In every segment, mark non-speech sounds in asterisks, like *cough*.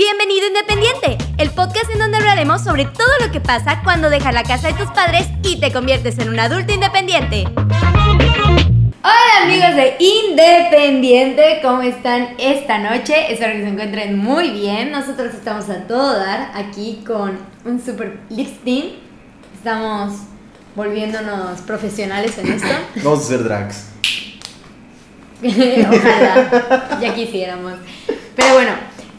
Bienvenido Independiente, el podcast en donde hablaremos sobre todo lo que pasa cuando dejas la casa de tus padres y te conviertes en un adulto independiente. Hola amigos de Independiente, ¿cómo están esta noche? Espero que se encuentren muy bien. Nosotros estamos a todo dar aquí con un super lipstick. Estamos volviéndonos profesionales en esto. *coughs* Vamos a hacer drags. *laughs* Ojalá, ya quisiéramos. Pero bueno,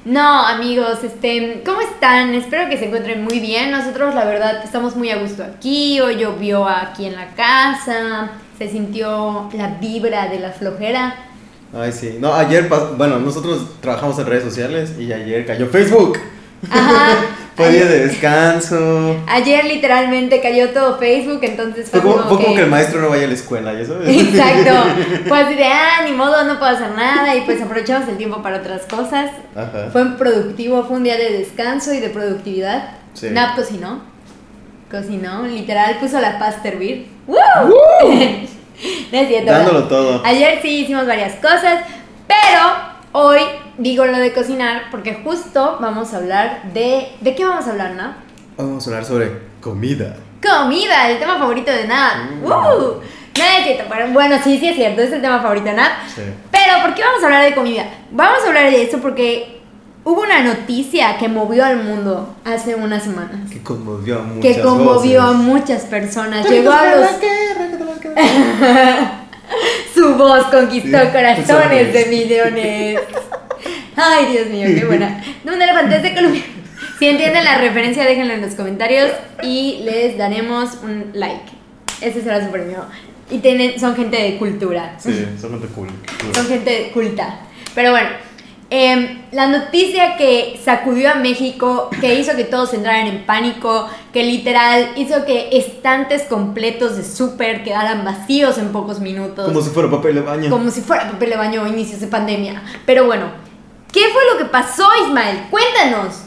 no, amigos, este, ¿cómo están? Espero que se encuentren muy bien. Nosotros, la verdad, estamos muy a gusto aquí. Hoy llovió aquí en la casa. Se sintió la vibra de la flojera. Ay, sí. No, ayer, bueno, nosotros trabajamos en redes sociales y ayer cayó Facebook. Ajá. *laughs* Fue día de descanso. Ayer literalmente cayó todo Facebook, entonces fue, como, que... el maestro no vaya a la escuela, ¿ya sabes? Exacto. Fue así de, ah, ni modo, no puedo hacer nada. Y pues aprovechamos el tiempo para otras cosas. Ajá. Fue productivo, fue un día de descanso y de productividad. Sí. Nap cocinó. Cocinó, literal, puso la pasta a hervir. ¡Woo! *laughs* No es cierto, Dándolo ¿verdad? todo. Ayer sí hicimos varias cosas, pero hoy digo lo de cocinar porque justo vamos a hablar de... ¿De qué vamos a hablar, no? Vamos a hablar sobre comida. Comida, el tema favorito de Nat. Mm. ¡Uh! No es cierto, pero bueno, sí, sí es cierto, es el tema favorito de Nat. Sí. Pero, ¿por qué vamos a hablar de comida? Vamos a hablar de eso porque hubo una noticia que movió al mundo hace unas semanas. Que conmovió a muchas Que conmovió a voces. muchas personas. Llegó a los. *laughs* Su voz conquistó Sí, corazones de millones. Ay, Dios mío, qué buena. *laughs* No, un elefante de Colombia. Si entienden la referencia, déjenlo en los comentarios y les daremos un like. Ese será su premio. Y tienen, son gente de cultura. Sí, son gente cool. Son gente culta. Pero bueno, em, la noticia que sacudió a México, que hizo que todos entraran en pánico, que literal hizo que estantes completos de súper quedaran vacíos en pocos minutos. Como si fuera papel de baño. como si fuera papel de baño o inicios de pandemia. Pero bueno, ¿qué fue lo que pasó, Ismael? Cuéntanos.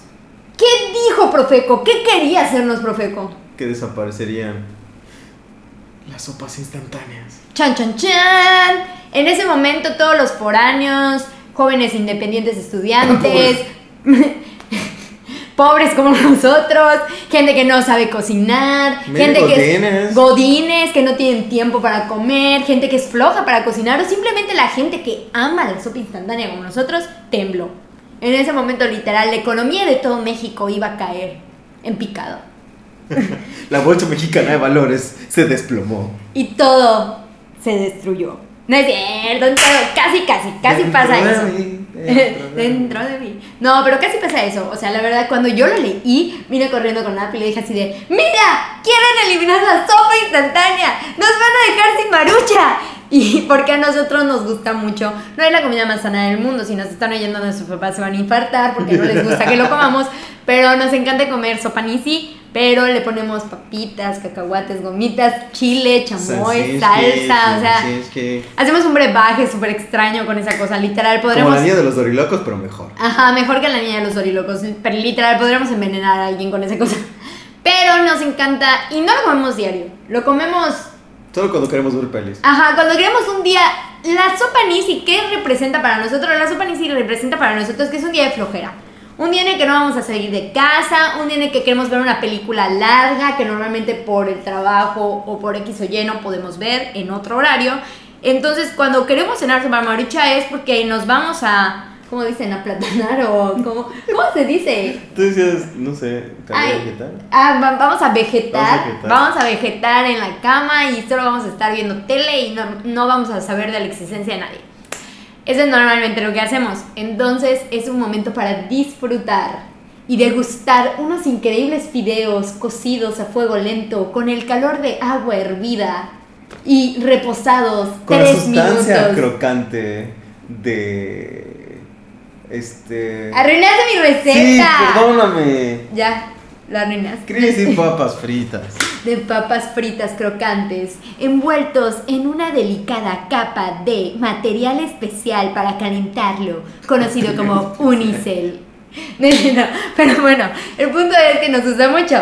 ¿Qué dijo Profeco? ¿Qué quería hacernos Profeco? Que desaparecerían las sopas instantáneas. Chan, chan, chan. En ese momento todos los foráneos, jóvenes independientes estudiantes, *laughs* *laughs* pobres como nosotros, gente que no sabe cocinar, gente que es godines. godines, que no tienen tiempo para comer, gente que es floja para cocinar o simplemente la gente que ama la sopa instantánea como nosotros, tembló. En ese momento literal la economía de todo México iba a caer en picado. *laughs* La bolsa mexicana de valores se desplomó. y todo se destruyó. No es cierto, pero casi, casi, casi Dentro pasa de eso. mí, *laughs* dentro de Dentro de mí. No, pero casi pasa eso. O sea, la verdad, cuando yo lo leí, vine corriendo con Nap y le dije así de: ¡Mira! ¡Quieren eliminar la sopa instantánea! ¡Nos van a dejar sin marucha! *laughs* Y porque a nosotros nos gusta mucho, no es la comida más sana del mundo, si nos están oyendo nuestros papás se van a infartar porque no les gusta que lo *laughs* comamos, pero nos encanta comer sopa nisi, pero le ponemos papitas, cacahuates, gomitas, chile, chamoy, salsa, o sea, salsichi. hacemos un brebaje súper extraño con esa cosa, literal, Como podremos... la niña de los dorilocos, pero mejor. Ajá, mejor que la niña de los dorilocos. Pero literal, podríamos envenenar a alguien con esa cosa. Pero nos encanta. Y no lo comemos diario. Lo comemos. Solo cuando queremos ver pelis. Ajá, cuando queremos un día. La sopa Nisi, ¿qué representa para nosotros? La sopa Nisi representa para nosotros que es un día de flojera. Un día en el que no vamos a salir de casa, un día en el que queremos ver una película larga que normalmente por el trabajo o por X o Y no podemos ver en otro horario. Entonces, cuando queremos cenar sopa marucha es porque nos vamos a, ¿cómo dicen? A platanar o ¿cómo, ¿cómo se dice? Tú decías, no sé, Ay, vegetal. ah, va- vamos a vegetar, Vamos a vegetar. vamos a vegetar en la cama y solo vamos a estar viendo tele y no, no vamos a saber de la existencia de nadie. Eso es normalmente lo que hacemos. Entonces es un momento para disfrutar y degustar unos increíbles fideos cocidos a fuego lento con el calor de agua hervida y reposados Con la sustancia minutos. crocante de. Este. Arruinaste mi Sí, receta. perdóname. ya, la arruinaste. Quería *laughs* decir papas fritas. De papas fritas crocantes, envueltos en una delicada capa de material especial para calentarlo, conocido como *laughs* unicel. *laughs* No, no, pero bueno, el punto es que nos gusta mucho.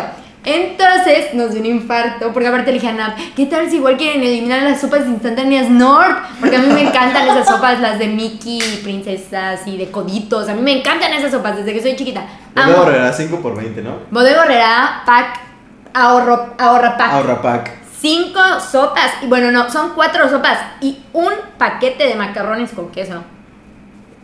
Entonces nos dio un infarto, porque aparte le dije a Nap, ¿qué tal si igual quieren eliminar las sopas instantáneas Nord? Porque a mí me encantan esas sopas, las de Mickey, princesas y de coditos. A mí me encantan esas sopas desde que soy chiquita. Bodega Amo. Horrera, 5 por 20, ¿no? Bodega Horrera, pack, ahorro, ahorra pack. Ahorra pack. Cinco sopas, y bueno, no, son cuatro sopas y un paquete de macarrones con queso.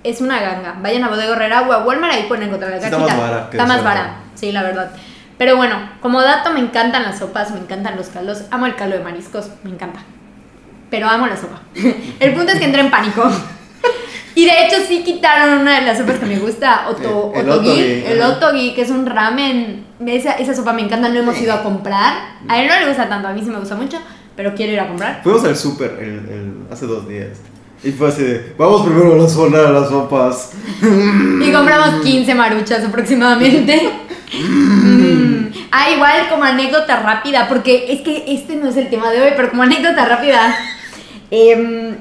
Es una ganga. Vayan a Bodega Herrera o a Walmart, ahí pueden encontrar la Sí, está más vara Está más vara, sí, la verdad. Pero bueno, como dato, me encantan las sopas, me encantan los caldos. Amo el caldo de mariscos, me encanta. Pero amo la sopa. *laughs* el punto es que entré en pánico. Y de hecho sí quitaron una de las sopas que me gusta, oto, El- el otogi, otogi, el otogi, que es un ramen. Esa, esa sopa me encanta, no hemos ido a comprar. A él no le gusta tanto, a mí sí me gusta mucho, pero quiero ir a comprar. Fuimos al súper el- el- hace dos días. Y fue así de, vamos primero a la zona de las sopas. *laughs* Y compramos 15 maruchas aproximadamente. Mm. *laughs* Ah, igual como anécdota rápida, porque es que este no es el tema de hoy, pero como anécdota rápida. em,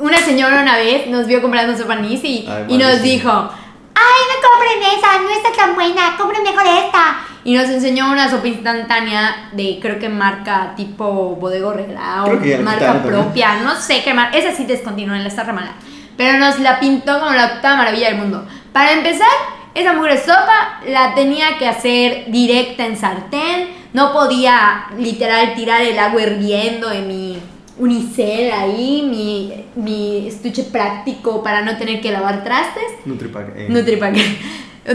una señora una vez nos vio comprando sopa anís y, Ay, y nos dijo, ay, no compren esa, no está tan buena, compren mejor esta. Y nos enseñó una sopa instantánea de, creo que marca tipo Bodega Horrera o marca quitaron también. propia, no sé qué marca, esa sí descontinúa, la está mala. Pero nos la pintó como la octava maravilla del mundo. Para empezar, esa mugre sopa la tenía que hacer directa en sartén, no podía literal tirar el agua hirviendo en mi unicel ahí, mi, mi estuche práctico para no tener que lavar trastes. Nutripack. eh. Nutripack. *laughs*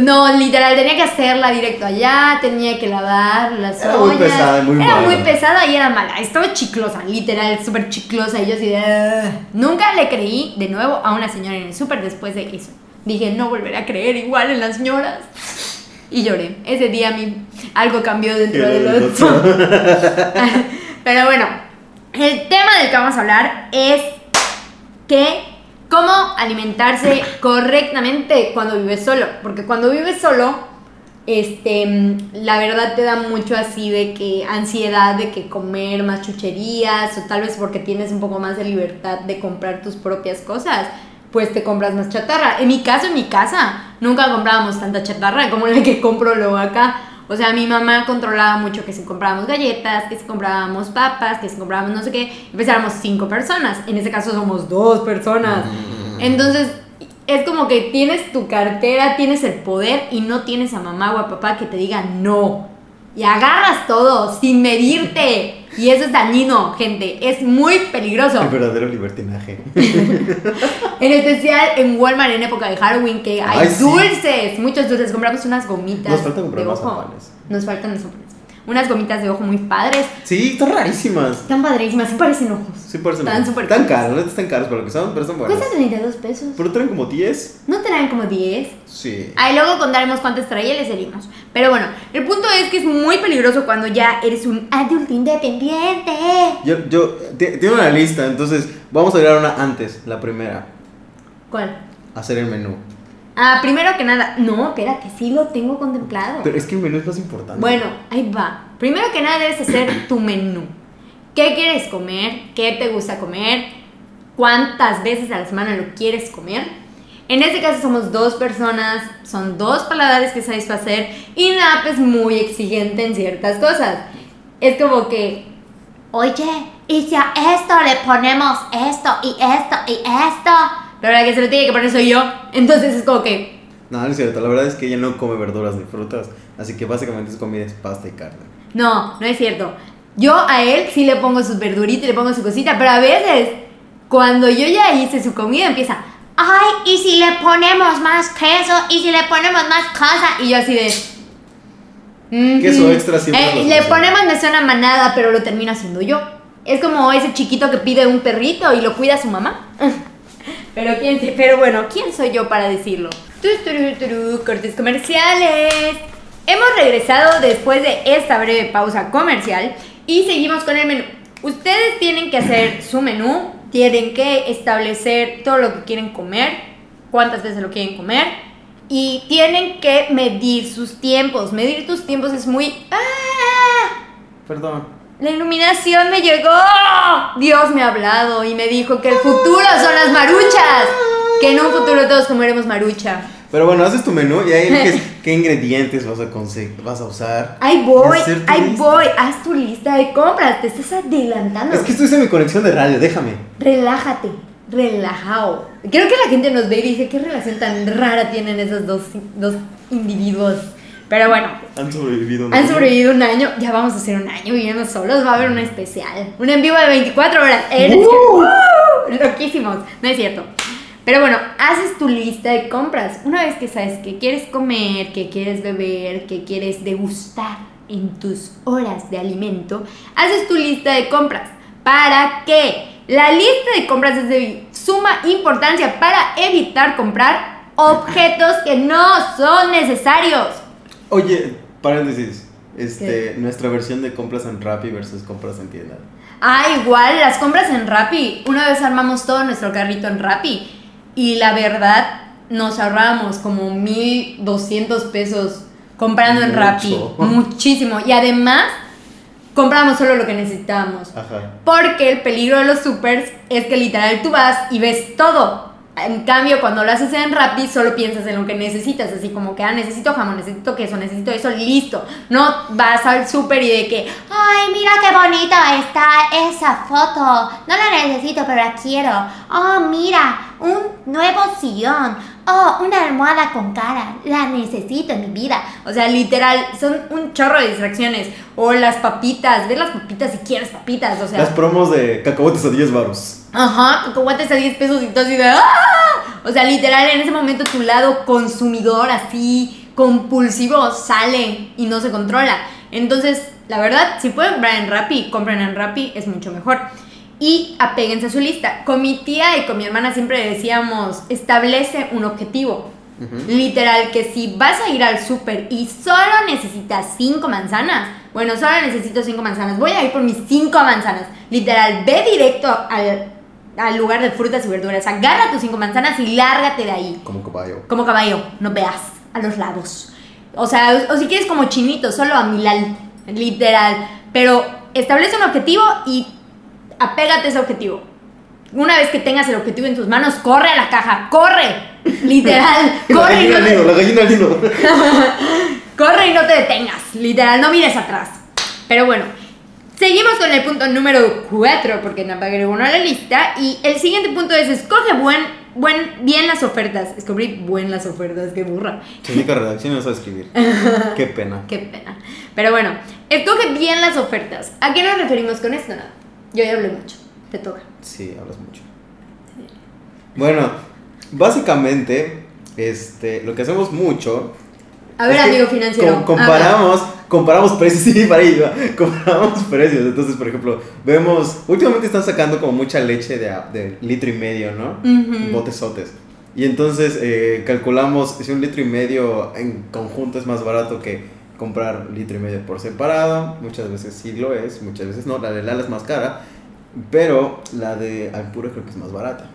No, literal, tenía que hacerla directo allá, tenía que lavar las Era muy ollas. pesada y muy Era mala. muy pesada y era mala. Estaba chiclosa, literal, súper chiclosa. Y yo así de... Nunca le creí de nuevo a una señora en el súper después de eso. Dije, no volveré a creer igual en las señoras. Y lloré. Ese día mi, algo cambió dentro del lindo. otro. Pero bueno, el tema del que vamos a hablar es que cómo alimentarse correctamente cuando vives solo. Porque cuando vives solo, este, la verdad te da mucho así de que ansiedad de que comer más chucherías o tal vez porque tienes un poco más de libertad de comprar tus propias cosas. Pues te compras más chatarra. En mi caso, en mi casa, nunca comprábamos tanta chatarra como la que compro luego acá. O sea, mi mamá controlaba mucho que si comprábamos galletas, que si comprábamos papas, que si comprábamos no sé qué. Empezáramos cinco personas. En este caso somos dos personas. Entonces, es como que tienes tu cartera, tienes el poder y no tienes a mamá o a papá que te digan no. Y agarras todo sin medirte. Y eso es dañino, gente. Es muy peligroso. El verdadero libertinaje. *laughs* En especial en Walmart en época de Halloween que hay Ay, sí. dulces, muchos dulces. Compramos unas gomitas. Nos falta comprar de más. Nos faltan los. Unas gomitas de ojo muy padres. Sí, están rarísimas. Están padrísimas, sí parecen ojos. Sí, parecen. Están súper Están caros, no están caros para lo que son, pero están buenas. Cuestan 32 pesos. Pero traen como 10. ¿No dan como 10? Sí. Ahí luego contaremos cuántas traía y les seguimos. Pero bueno, el punto es que es muy peligroso cuando ya eres un adulto independiente. Yo, yo, tiene una lista, entonces vamos a agregar una antes, la primera. ¿Cuál? Hacer el menú. Ah, primero que nada, no, espérate, sí lo tengo contemplado. Pero es que el menú es más importante. Bueno, ahí va. Primero que nada debes hacer tu menú. ¿Qué quieres comer? ¿Qué te gusta comer? ¿Cuántas veces a la semana lo quieres comer? En este caso somos dos personas, son dos paladares que satisfacer y Nap es muy exigente en ciertas cosas. Es como que, oye, y si a esto le ponemos esto y esto y esto, la que se lo tiene que poner soy yo. Entonces es como que, No, no es cierto. La verdad es que ella no come verduras ni frutas. Así que básicamente su comida es pasta y carne. No, no es cierto. Yo a él sí le pongo sus verduritas y le pongo su cosita, pero a veces, cuando yo ya hice su comida, empieza, ay, y si le ponemos más queso, y si le ponemos más cosa, y yo así de... "Ujú". Queso extra siempre Eh, le ponemos me suena manada, pero lo termino haciendo yo. Es como ese chiquito que pide un perrito y lo cuida su mamá. Pero quién se- pero bueno, ¿quién soy yo para decirlo? Tu, turu, turu, cortes comerciales. Hemos regresado después de esta breve pausa comercial y seguimos con el menú. Ustedes tienen que hacer *clears throat* su menú, tienen que establecer todo lo que quieren comer, cuántas veces lo quieren comer y tienen que medir sus tiempos. Medir tus tiempos es muy ¡Ah! Perdón. La iluminación me llegó. Dios me ha hablado y me dijo que el futuro son las maruchas. Que en un futuro todos comeremos marucha. Pero bueno, haces tu menú y ahí eliges *laughs* qué ingredientes vas a conseguir, vas a usar. Ahí voy, ahí voy. Haz tu lista de compras. Te estás adelantando. Es que estoy en mi conexión de radio, déjame. Relájate, relajado. Creo que la gente nos ve y dice qué relación tan rara tienen esos dos, dos individuos. Pero bueno, Han sobrevivido. un han año. sobrevivido un año. Ya vamos a hacer un año viviendo solos. Va a haber un especial. Un en vivo de 24 horas. ¡Uh! *laughs* Loquísimos. No es cierto. Pero bueno, haces tu lista de compras. Una vez que sabes que quieres comer, que quieres beber, que quieres degustar en tus horas de alimento, haces tu lista de compras. ¿Para qué? La lista de compras es de suma importancia para evitar comprar objetos que no son necesarios. Oye, paréntesis. Este, nuestra versión de compras en Rappi versus compras en tienda. Ah, igual, las compras en Rappi. Una vez armamos todo nuestro carrito en Rappi. Y la verdad, nos ahorramos como 1200 pesos comprando en. Rappi. *laughs* Muchísimo. Y además, compramos solo lo que necesitábamos. Ajá. Porque el peligro de los supers es que literal tú vas y ves todo. En cambio, cuando lo haces en Rappi, solo piensas en lo que necesitas. Así como que, ah, necesito jamón, necesito queso, necesito eso, listo. No vas al super y de que, Ay, mira qué bonita está esa foto. No la necesito, pero la quiero. Oh, mira, un nuevo sillón. Oh, una almohada con cara. La necesito en mi vida. O sea, literal, son un chorro de distracciones. O las papitas, ve las papitas si quieres papitas, o. Las promos de cacahuetes a 10 baros. Ajá, cacahuates a 10 pesos y todo así de ¡ah! O sea, literal, en ese momento tu lado consumidor así compulsivo sale y no se controla. Entonces, la verdad, si pueden comprar en Rappi, compren en Rappi, es mucho mejor. Y apéguense a su lista. Con mi tía y con mi hermana siempre decíamos, establece un objetivo. Literal, que si vas a ir al súper y solo necesitas cinco manzanas, bueno, solo necesito cinco manzanas, voy a ir por mis cinco manzanas. Literal, ve directo al, al lugar de frutas y verduras, agarra tus cinco manzanas y lárgate de ahí. Como caballo. Como caballo, no veas a los lados. O sea, o si quieres como chinito, solo a Milal, literal. Pero establece un objetivo y apégate a ese objetivo. Una vez que tengas el objetivo en tus manos, corre a la caja, corre. *laughs* Literal, La corre y gallina no te, la gallina al *laughs* corre y no te detengas. Literal, no mires atrás. Pero bueno, seguimos con el punto número 4, porque no agregó uno a la lista. Y el siguiente punto es: escoge buen, buen, bien las ofertas. Descubrí buen las ofertas, qué burra. Se dedica a redacción y no sabe escribir. *laughs* Qué pena. Qué pena. Pero bueno, escoge bien las ofertas. ¿A qué nos referimos con esto? Nada. Yo ya hablé mucho. Te toca. Sí, hablas mucho. Bueno, básicamente, este, lo que hacemos mucho. A ver, es amigo financiero. com- comparamos, comparamos precios, *laughs* sí, para ahí comparamos precios. Entonces, por ejemplo, vemos, últimamente están sacando como mucha leche de, de litro y medio, ¿no? Ujú. Botesotes. Y entonces eh, calculamos si un litro y medio en conjunto es más barato que comprar litro y medio por separado. Muchas veces sí lo es, muchas veces no. La de Lala es más cara, pero la de Alpura creo que es más barata.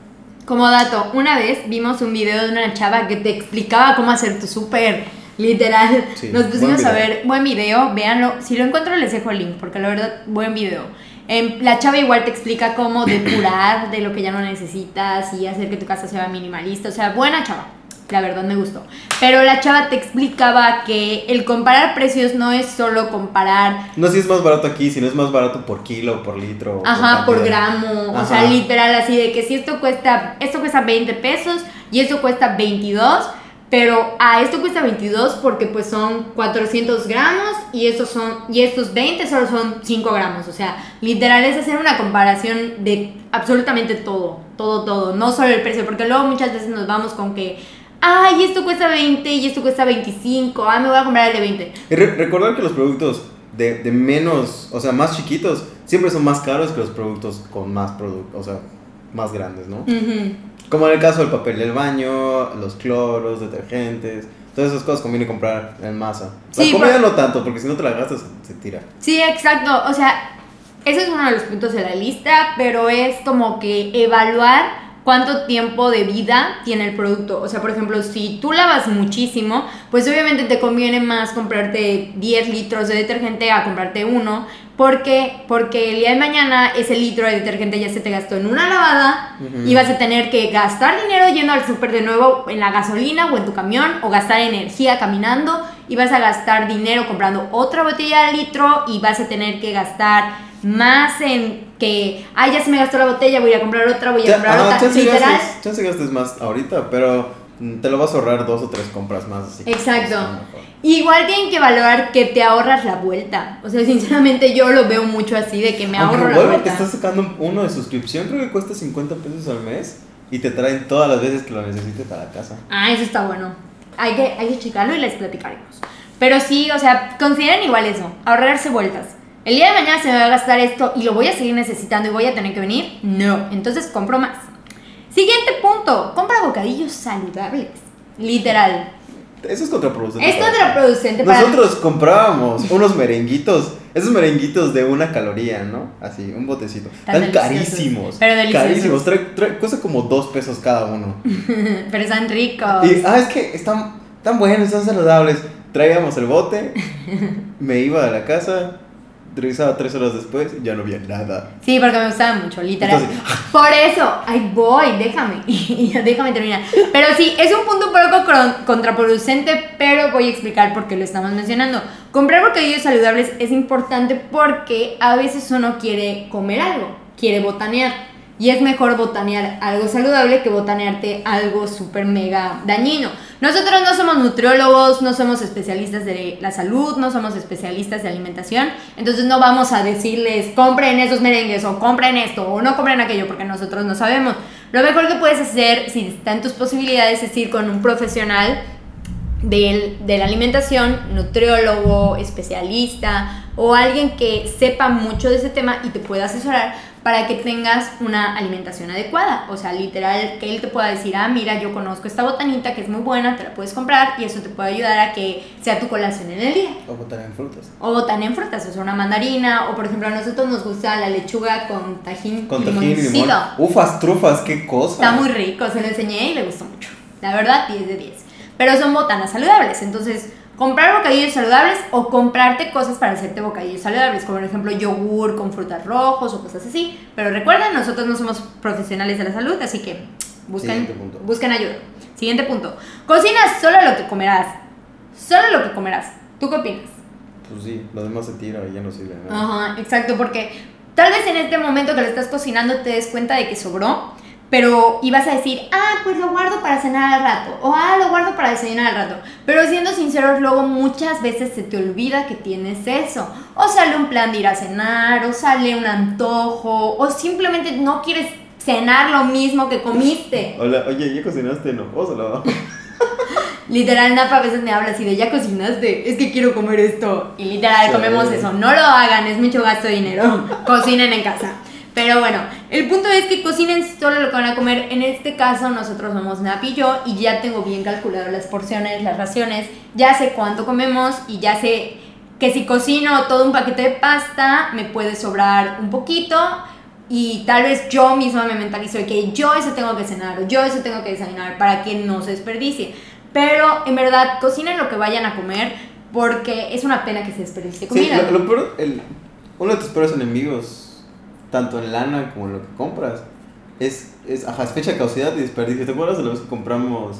Como dato, una vez vimos un video de una chava que te explicaba cómo hacer tu súper. Literal. Sí, Nos pusimos a ver, buen video, véanlo. Si lo encuentro les dejo el link, porque la verdad, buen video. Em, la chava igual te explica cómo depurar de lo que ya no necesitas y hacer que tu casa sea minimalista. O sea, buena chava. La verdad me gustó. Pero la chava te explicaba que el comparar precios no es solo comparar No si es más barato aquí, sino es más barato por kilo, por litro. Ajá, por cantidad. gramo. O Ajá. sea, literal así de que si esto cuesta, esto cuesta 20 pesos y esto cuesta 22, pero a esto cuesta 22 porque pues son 400 gramos y estos son y estos 20 solo son 5 gramos. O sea, literal es hacer una comparación de absolutamente todo, todo, todo, no solo el precio, porque luego muchas veces nos vamos con que, ay, esto cuesta 20 y esto cuesta 25, ah, me voy a comprar el de 20. Y re- recordar que los productos de, de menos, o sea, más chiquitos, siempre son más caros que los productos con más productos, o sea, más grandes, ¿no? Ujú. Como en el caso del papel del baño, los cloros, detergentes, todas esas cosas conviene comprar en masa. La Sí, comida no tanto, porque si no te la gastas, se tira. Sí, exacto. O sea, ese es uno de los puntos de la lista, pero es como que evaluar cuánto tiempo de vida tiene el producto. O sea, por ejemplo, si tú lavas muchísimo, pues obviamente te conviene más comprarte 10 litros de detergente a comprarte uno, Porque, porque el día de mañana ese litro de detergente ya se te gastó en una lavada y vas a tener que gastar dinero yendo al súper de nuevo en la gasolina o en tu camión o gastar energía caminando y vas a gastar dinero comprando otra botella de litro y vas a tener que gastar más en que, ay, ya se me gastó la botella, voy a comprar otra, voy a Ya- comprar otra. chance Literal. gastes, chance gastes más ahorita, pero te lo vas a ahorrar dos o tres compras más. Así Exacto. Igual tienen que valorar que te ahorras la vuelta. O sea, *laughs* sinceramente yo lo veo mucho así de que me Aunque ahorro la vuelvo que vuelta. estás sacando uno de suscripción, creo que cuesta 50 pesos al mes y te traen todas las veces que lo necesites a la casa. Ah, eso está bueno. Hay que, hay que checarlo y les platicaremos. Pero sí, o sea, consideren igual eso, ahorrarse vueltas. El día de mañana se me va a gastar esto y lo voy a seguir necesitando y voy a tener que venir. No, entonces compro más. Siguiente punto, compra bocadillos saludables. Literal. Eso es contraproducente. Es contraproducente para Nosotros comprábamos unos merenguitos, esos merenguitos de una caloría, ¿no? Así, un botecito. Tan Están carísimos. pero deliciosos. Carísimos. Trae, trae- cuesta como dos pesos cada uno. *laughs* Pero están ricos. Y, ah, es que están tan buenos, están saludables. Traíamos el bote, me iba a la casa, revisaba tres horas después y ya no había nada. Sí, porque me gustaba mucho, literal. Entonces- *laughs* Por eso, ahí voy, déjame, *laughs* y déjame terminar. Pero sí, es un punto un poco contraproducente, pero voy a explicar por qué lo estamos mencionando. Comprar bocadillos saludables es importante porque a veces uno quiere comer algo, quiere botanear. Y es mejor botanear algo saludable que botanearte algo súper mega dañino. Nosotros no somos nutriólogos, no somos especialistas de la salud, no somos especialistas de alimentación. Entonces no vamos a decirles compren esos merengues o compren esto o no compren aquello porque nosotros no sabemos. Lo mejor que puedes hacer si está en tus posibilidades es ir con un profesional del- de la alimentación, nutriólogo, especialista o alguien que sepa mucho de ese tema y te pueda asesorar para que tengas una alimentación adecuada. O sea, literal, que él te pueda decir, ah, mira, yo conozco esta botanita que es muy buena, te la puedes comprar y eso te puede ayudar a que sea tu colación en el botana O botar en frutas. O botana en frutas, o sea, una mandarina, o por ejemplo, a nosotros nos gusta la lechuga con tajín Con tajín y limón. Ufas, trufas, qué cosa. Está muy rico, se lo enseñé y le gustó mucho. La verdad, 10 de 10. Pero son botanas saludables, entonces comprar bocadillos saludables o comprarte cosas para hacerte bocadillos saludables, como por ejemplo yogur con frutas rojos o cosas así. Pero recuerden, nosotros no somos profesionales de la salud, así que busquen, busquen ayuda. Siguiente punto. Cocinas solo lo que comerás. Solo lo que comerás. ¿Tú qué opinas? Pues sí, lo demás se tira y ya no sirve nada. Ajá, exacto, porque tal vez en este momento que lo estás cocinando te des cuenta de que sobró, pero ibas a decir, ah, pues lo guardo para cenar al rato, o ah, lo guardo para desayunar al rato. Pero siendo sinceros, luego muchas veces se te olvida que tienes eso. O sale un plan de ir a cenar, o sale un antojo, o simplemente no quieres cenar lo mismo que comiste. *laughs* Hola, oye, ¿ya cocinaste? No, pósalo. *laughs* Literal, Napa a veces me habla así de ya cocinaste, es que quiero comer esto. Y literal, Sí. comemos eso. No lo hagan, es mucho gasto de dinero. Cocinen en casa. Pero bueno, el punto es que cocinen solo lo que van a comer. En este caso, nosotros somos Nap y yo, y ya tengo bien calculado las porciones, las raciones. Ya sé cuánto comemos y ya sé que si cocino todo un paquete de pasta, me puede sobrar un poquito. Y tal vez yo misma me mentalizo de que yo eso tengo que cenar o yo eso tengo que desayunar para que no se desperdicie. Pero en verdad, cocinen lo que vayan a comer porque es una pena que se desperdicie Sí, comida. lo, lo peor, el, uno de tus peores enemigos, tanto en lana como en lo que compras, es, es, ajá, es fecha de caducidad y desperdicio. ¿Te acuerdas de la vez que compramos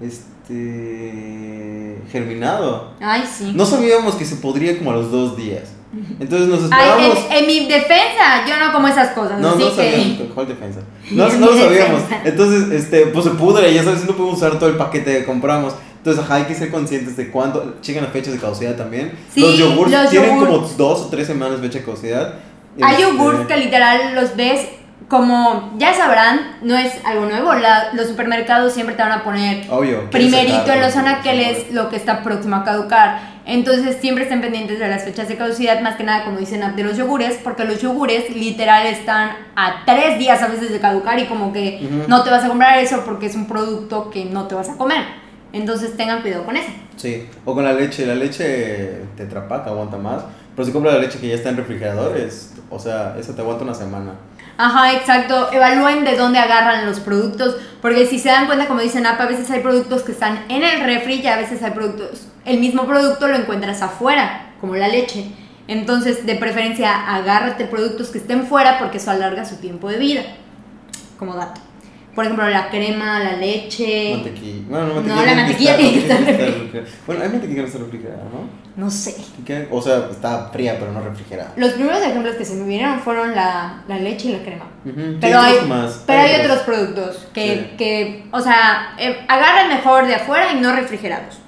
este germinado? Ay, sí. No sabíamos que se podría como a los dos días. *laughs* Entonces nos Ay, esperamos. en, en mi defensa, yo no como esas cosas. No, así no que- sabíamos *laughs* cuál defensa. *laughs* No, no lo sabíamos. Entonces, este, pues se pudre, ya sabes, no podemos usar todo el paquete que compramos. Entonces, ajá, hay que ser conscientes de cuánto. Chequen las fechas de caducidad también. Sí, los yogurts los tienen como dos o tres semanas de fecha de caducidad. Hay Este, yogurts que literal los ves como, ya sabrán, no es algo nuevo. la- los supermercados siempre te van a poner Obvio. primerito en los anaqueles lo que está próximo a caducar. Entonces siempre estén pendientes de las fechas de caducidad, más que nada como dicen de los yogures, porque los yogures literal están a tres días a veces de caducar y como que Ujú. no te vas a comprar eso porque es un producto que no te vas a comer. Entonces tengan cuidado con eso. Sí, o con la leche. La leche Tetra Pak aguanta más. Pero si compras la leche que ya está en refrigeradores, o sea, esa te aguanta una semana. Ajá, exacto. Evalúen de dónde agarran los productos, porque si se dan cuenta, como dicen a veces hay productos que están en el refri y a veces hay productos, el mismo producto lo encuentras afuera, como la leche. Entonces, de preferencia, agárrate productos que estén fuera porque eso alarga su tiempo de vida. Como dato. Por ejemplo, la crema, la leche. Mantequilla. Bueno, no, No, mantequilla la tiene mantequilla tiene que estar refrigerada. Bueno, hay mantequilla que no está refrigerada, ¿no? No sé. ¿Qué? O sea, está fría, pero no refrigerada. Los primeros ejemplos que se me vinieron fueron la, la leche y la crema. Pero hay, más. pero hay otros productos que, Sí. que o sea, eh, agarran mejor de afuera y no refrigerados.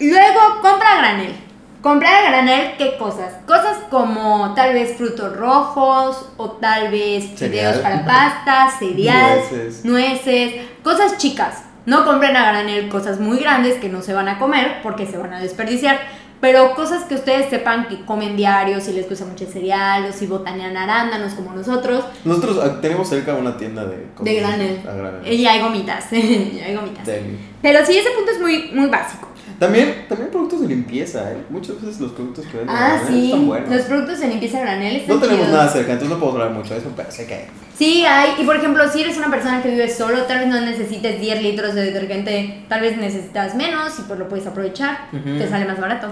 Luego, compra granel. Comprar a granel, ¿qué cosas? Cosas como tal vez frutos rojos o tal vez fideos para pasta, cereal, Nueces. nueces, cosas chicas. No compren a granel cosas muy grandes que no se van a comer porque se van a desperdiciar. Pero cosas que ustedes sepan que comen diario, si les gusta mucho el cereal o si botanean arándanos como nosotros, Nosotros ah, tenemos cerca una tienda de... de granel. A granel. Y hay gomitas. *laughs* y hay gomitas. Deli. Pero sí, ese punto es muy, muy básico. También, también productos de limpieza, ¿eh? Muchas veces los productos que venden Ah, sí. están buenos. Los productos de limpieza granel están No tenemos chidos. nada cerca, entonces no podemos hablar mucho de eso, pero sé que hay. Sí, hay. Y por ejemplo, si eres una persona que vive solo, tal vez no necesites 10 litros de detergente, tal vez necesitas menos y pues lo puedes aprovechar. Ujú. Te sale más barato.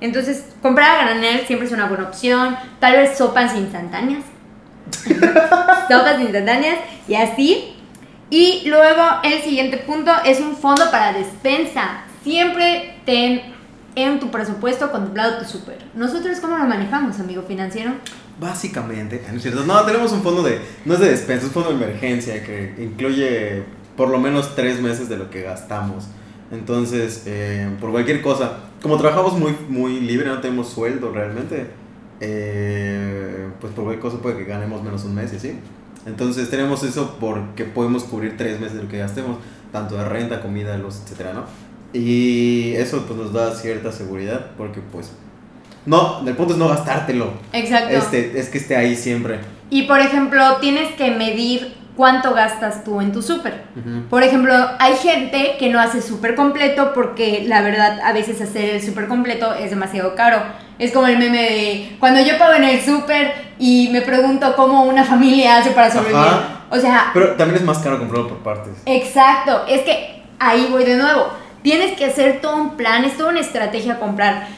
Entonces, comprar a granel siempre es una buena opción. Tal vez sopas instantáneas. *laughs* sopas instantáneas y así. Y luego el siguiente punto es un fondo para despensa. Siempre ten en tu presupuesto contemplado tu súper. Nosotros, ¿cómo lo manejamos, amigo financiero? Básicamente, *laughs* ¿no es cierto? No, tenemos un fondo de, no es de despensa, es un fondo de emergencia que incluye por lo menos tres meses de lo que gastamos. Entonces, eh, por cualquier cosa, como trabajamos muy, muy libre, no tenemos sueldo realmente, eh, pues por cualquier cosa puede que ganemos menos un mes y así. Entonces tenemos eso porque podemos cubrir tres meses de lo que gastemos, tanto de renta, comida, luz, etcétera, ¿no? Y eso pues nos da cierta seguridad porque pues... No, el punto es no gastártelo. Exacto. Este, es que esté ahí siempre. Y por ejemplo, tienes que medir cuánto gastas tú en tu súper. Por ejemplo, hay gente que no hace súper completo porque la verdad a veces hacer el súper completo es demasiado caro. Es como el meme de cuando yo pago en el súper y me pregunto cómo una familia hace para sobrevivir. Ajá. O sea, Pero también es más caro comprarlo por partes. Exacto, es que ahí voy de nuevo. Tienes que hacer todo un plan, es toda una estrategia comprar.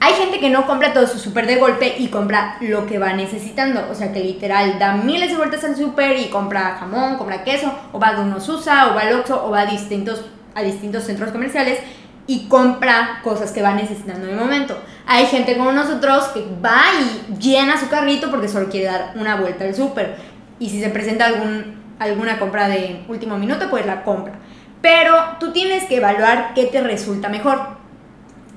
Hay gente que no compra todo su súper de golpe y compra lo que va necesitando. O sea, que literal da miles de vueltas al súper y compra jamón, compra queso, o va a Uno Susa, o va al Oxxo, o va a distintos, a distintos centros comerciales y compra cosas que va necesitando en el momento. Hay gente como nosotros que va y llena su carrito porque solo quiere dar una vuelta al súper. Y si se presenta algún, alguna compra de último minuto, pues la compra. Pero tú tienes que evaluar qué te resulta mejor.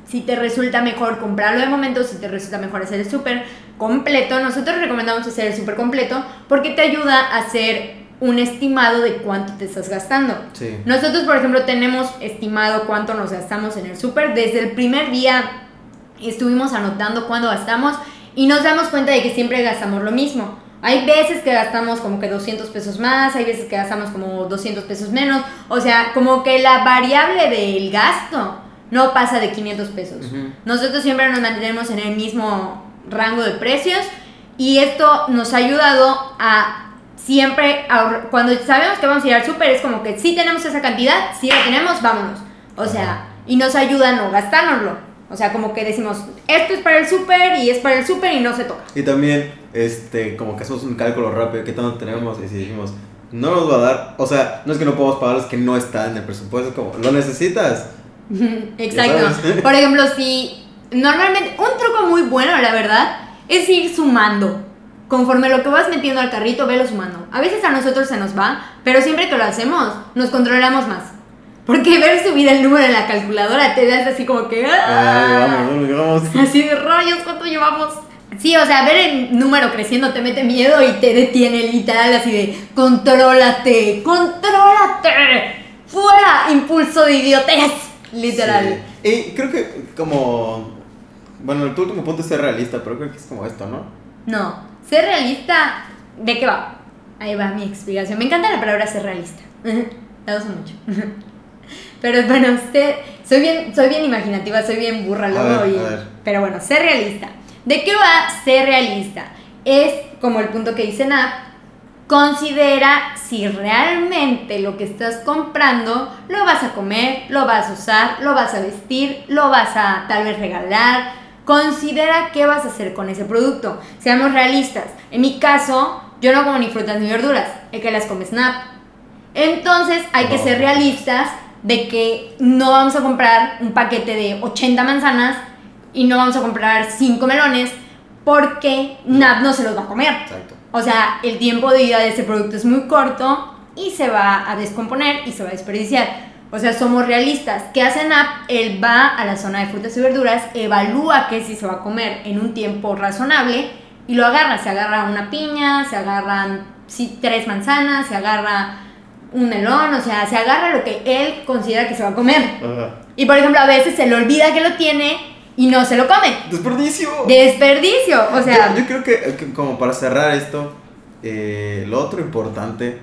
Si te resulta mejor comprarlo de momento, si te resulta mejor hacer el súper completo, nosotros recomendamos hacer el súper completo porque te ayuda a hacer un estimado de cuánto te estás gastando. Sí. Nosotros, por ejemplo, tenemos estimado cuánto nos gastamos en el súper. Desde el primer día estuvimos anotando cuánto gastamos y nos damos cuenta de que siempre gastamos lo mismo. Hay veces que gastamos como que 200 pesos más, hay veces que gastamos como 200 pesos menos. O sea, como que la variable del gasto no pasa de 500 pesos. Nosotros siempre nos mantenemos en el mismo rango de precios y esto nos ha ayudado a siempre, ahorrar- cuando sabemos que vamos a ir al súper, es como que si tenemos esa cantidad, si la tenemos, vámonos. O sea, y nos ayuda a no gastárnoslo. O sea, como que decimos, esto es para el súper y es para el súper y no se toca. Y también, este, como que hacemos un cálculo rápido, qué tanto tenemos, y si decimos, no nos va a dar, o sea, no es que no podamos pagar, es que no está en el presupuesto, como, ¿lo necesitas? *laughs* Exacto. *laughs* Por ejemplo, si normalmente un truco muy bueno, la verdad, es ir sumando. Conforme lo que vas metiendo al carrito, velo sumando. A veces a nosotros se nos va, pero siempre que lo hacemos, nos controlamos más. Porque ver subir el número en la calculadora te das así como que. Ay, ¡ah! vamos, vamos, vamos. Así de rayos, ¿cuánto llevamos? Sí, o sea, ver el número creciendo te mete miedo y te detiene literal así de contrólate, contrólate, fuera, impulso de idiotez, literal. Sí. Y creo que, como, bueno, tu último punto es ser realista, pero creo que es como esto, ¿no? No, ser realista, ¿de qué va? Ahí va mi explicación. Me encanta la palabra ser realista. *laughs* La uso mucho. *laughs* Pero bueno, ser- soy bien, soy bien imaginativa, soy bien burra luego. ver, y-. Pero bueno, ser realista. ¿De qué va ser realista? Es como el punto que dice Nat, considera si realmente lo que estás comprando lo vas a comer, lo vas a usar, lo vas a vestir, lo vas a tal vez regalar. considera qué vas a hacer con ese producto. Seamos realistas. En mi caso, yo no como ni frutas ni verduras, el que las come Snap. Entonces hay que ser realistas de que no vamos a comprar un paquete de 80 manzanas y no vamos a comprar 5 melones porque Nap no se los va a comer. Exacto. O sea, el tiempo de vida de ese producto es muy corto y se va a descomponer y se va a desperdiciar. O sea, somos realistas. ¿Qué hace Nap? Él va a la zona de frutas y verduras, evalúa qué si se va a comer en un tiempo razonable y lo agarra. Se agarra una piña, se agarran sí, tres manzanas, se agarra un melón, o sea, se agarra lo que él considera que se va a comer. Ajá. Y por ejemplo, a veces se le olvida que lo tiene y no se lo come. ¡Desperdicio! Desperdicio, o sea, yo, yo creo que, que como para cerrar esto, eh, lo otro importante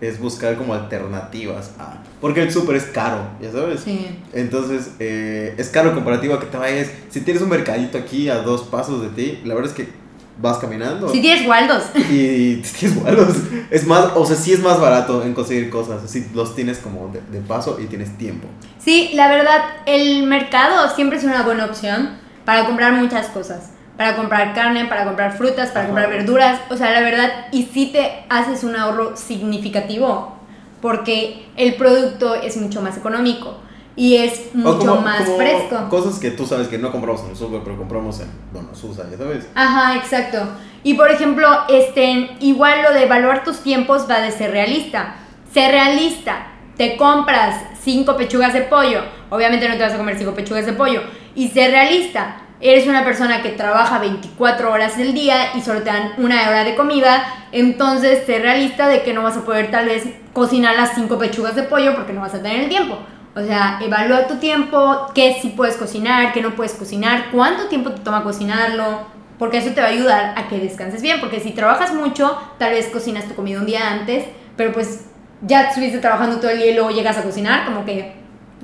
es buscar como alternativas a... Porque el súper es caro, ya sabes. sí. Entonces, eh, es caro comparativo a que te vayas. Si tienes un mercadito aquí a dos pasos de ti, la verdad es que vas caminando. Si tienes Waldos. *laughs* Y tienes vuelos. Es más, o sea, sí es más barato en conseguir cosas. Si los tienes como de, de paso y tienes tiempo. Sí, la verdad, el mercado siempre es una buena opción para comprar muchas cosas. Para comprar carne, para comprar frutas, para Ajá. comprar verduras. O sea, la verdad, y sí te haces un ahorro significativo porque el producto es mucho más económico y es mucho como- más como fresco. Cosas que tú sabes que no compramos en el súper, pero compramos en Don Susa, ya sabes. Ajá, exacto. Y por ejemplo, este, igual lo de evaluar tus tiempos va de ser realista. Ser realista. Te compras cinco pechugas de pollo. Obviamente no te vas a comer cinco pechugas de pollo. Y ser realista. Eres una persona que trabaja 24 horas del día y solo te dan una hora de comida. Entonces, ser realista de que no vas a poder tal vez cocinar las cinco pechugas de pollo porque no vas a tener el tiempo. O sea, evalúa tu tiempo, qué sí puedes cocinar, qué no puedes cocinar, cuánto tiempo te toma cocinarlo, porque eso te va a ayudar a que descanses bien, porque si trabajas mucho, tal vez cocinas tu comida un día antes, pero pues ya estuviste trabajando todo el día y luego llegas a cocinar, como que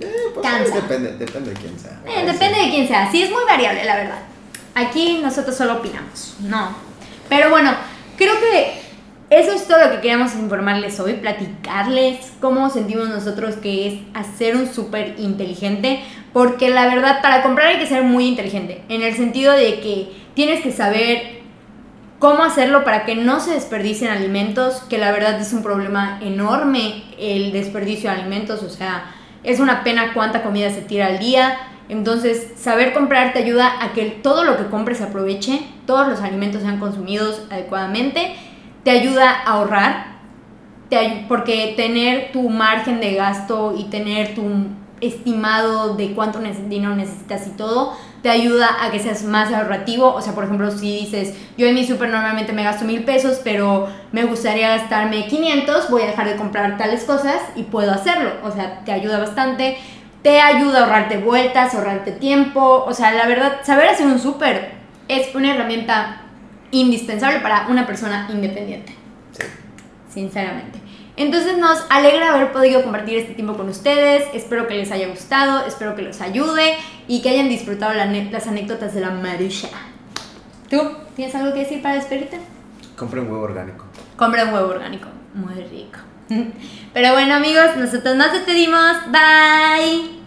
Eh, pues, Cansa. eh, depende, depende de quién sea. eh, depende de quién sea, sí es muy variable, la verdad. Aquí nosotros solo opinamos, no. Pero bueno, creo que eso es todo lo que queríamos informarles hoy, platicarles cómo sentimos nosotros que es hacer un súper inteligente, porque la verdad para comprar hay que ser muy inteligente, en el sentido de que tienes que saber cómo hacerlo para que no se desperdicien alimentos, que la verdad es un problema enorme el desperdicio de alimentos, o sea, es una pena cuánta comida se tira al día. Entonces, saber comprar te ayuda a que todo lo que compres se aproveche, todos los alimentos sean consumidos adecuadamente, te ayuda a ahorrar, te porque tener tu margen de gasto y tener tu estimado de cuánto dinero necesitas y todo, te ayuda a que seas más ahorrativo. O sea, por ejemplo, si dices, yo en mi súper normalmente me gasto mil pesos, pero me gustaría gastarme 500, voy a dejar de comprar tales cosas y puedo hacerlo. O sea, te ayuda bastante. Te ayuda a ahorrarte vueltas, ahorrarte tiempo. O sea, la verdad, saber hacer un súper es una herramienta indispensable para una persona independiente Sí. sinceramente. Entonces nos alegra haber podido compartir este tiempo con ustedes. Espero que les haya gustado, espero que los ayude y que hayan disfrutado la las anécdotas de la Marusha. ¿Tú tienes algo que decir para despedirte? Compre un huevo orgánico. Compra un huevo orgánico, muy rico. *laughs* Pero bueno amigos, nosotros nos despedimos. Bye.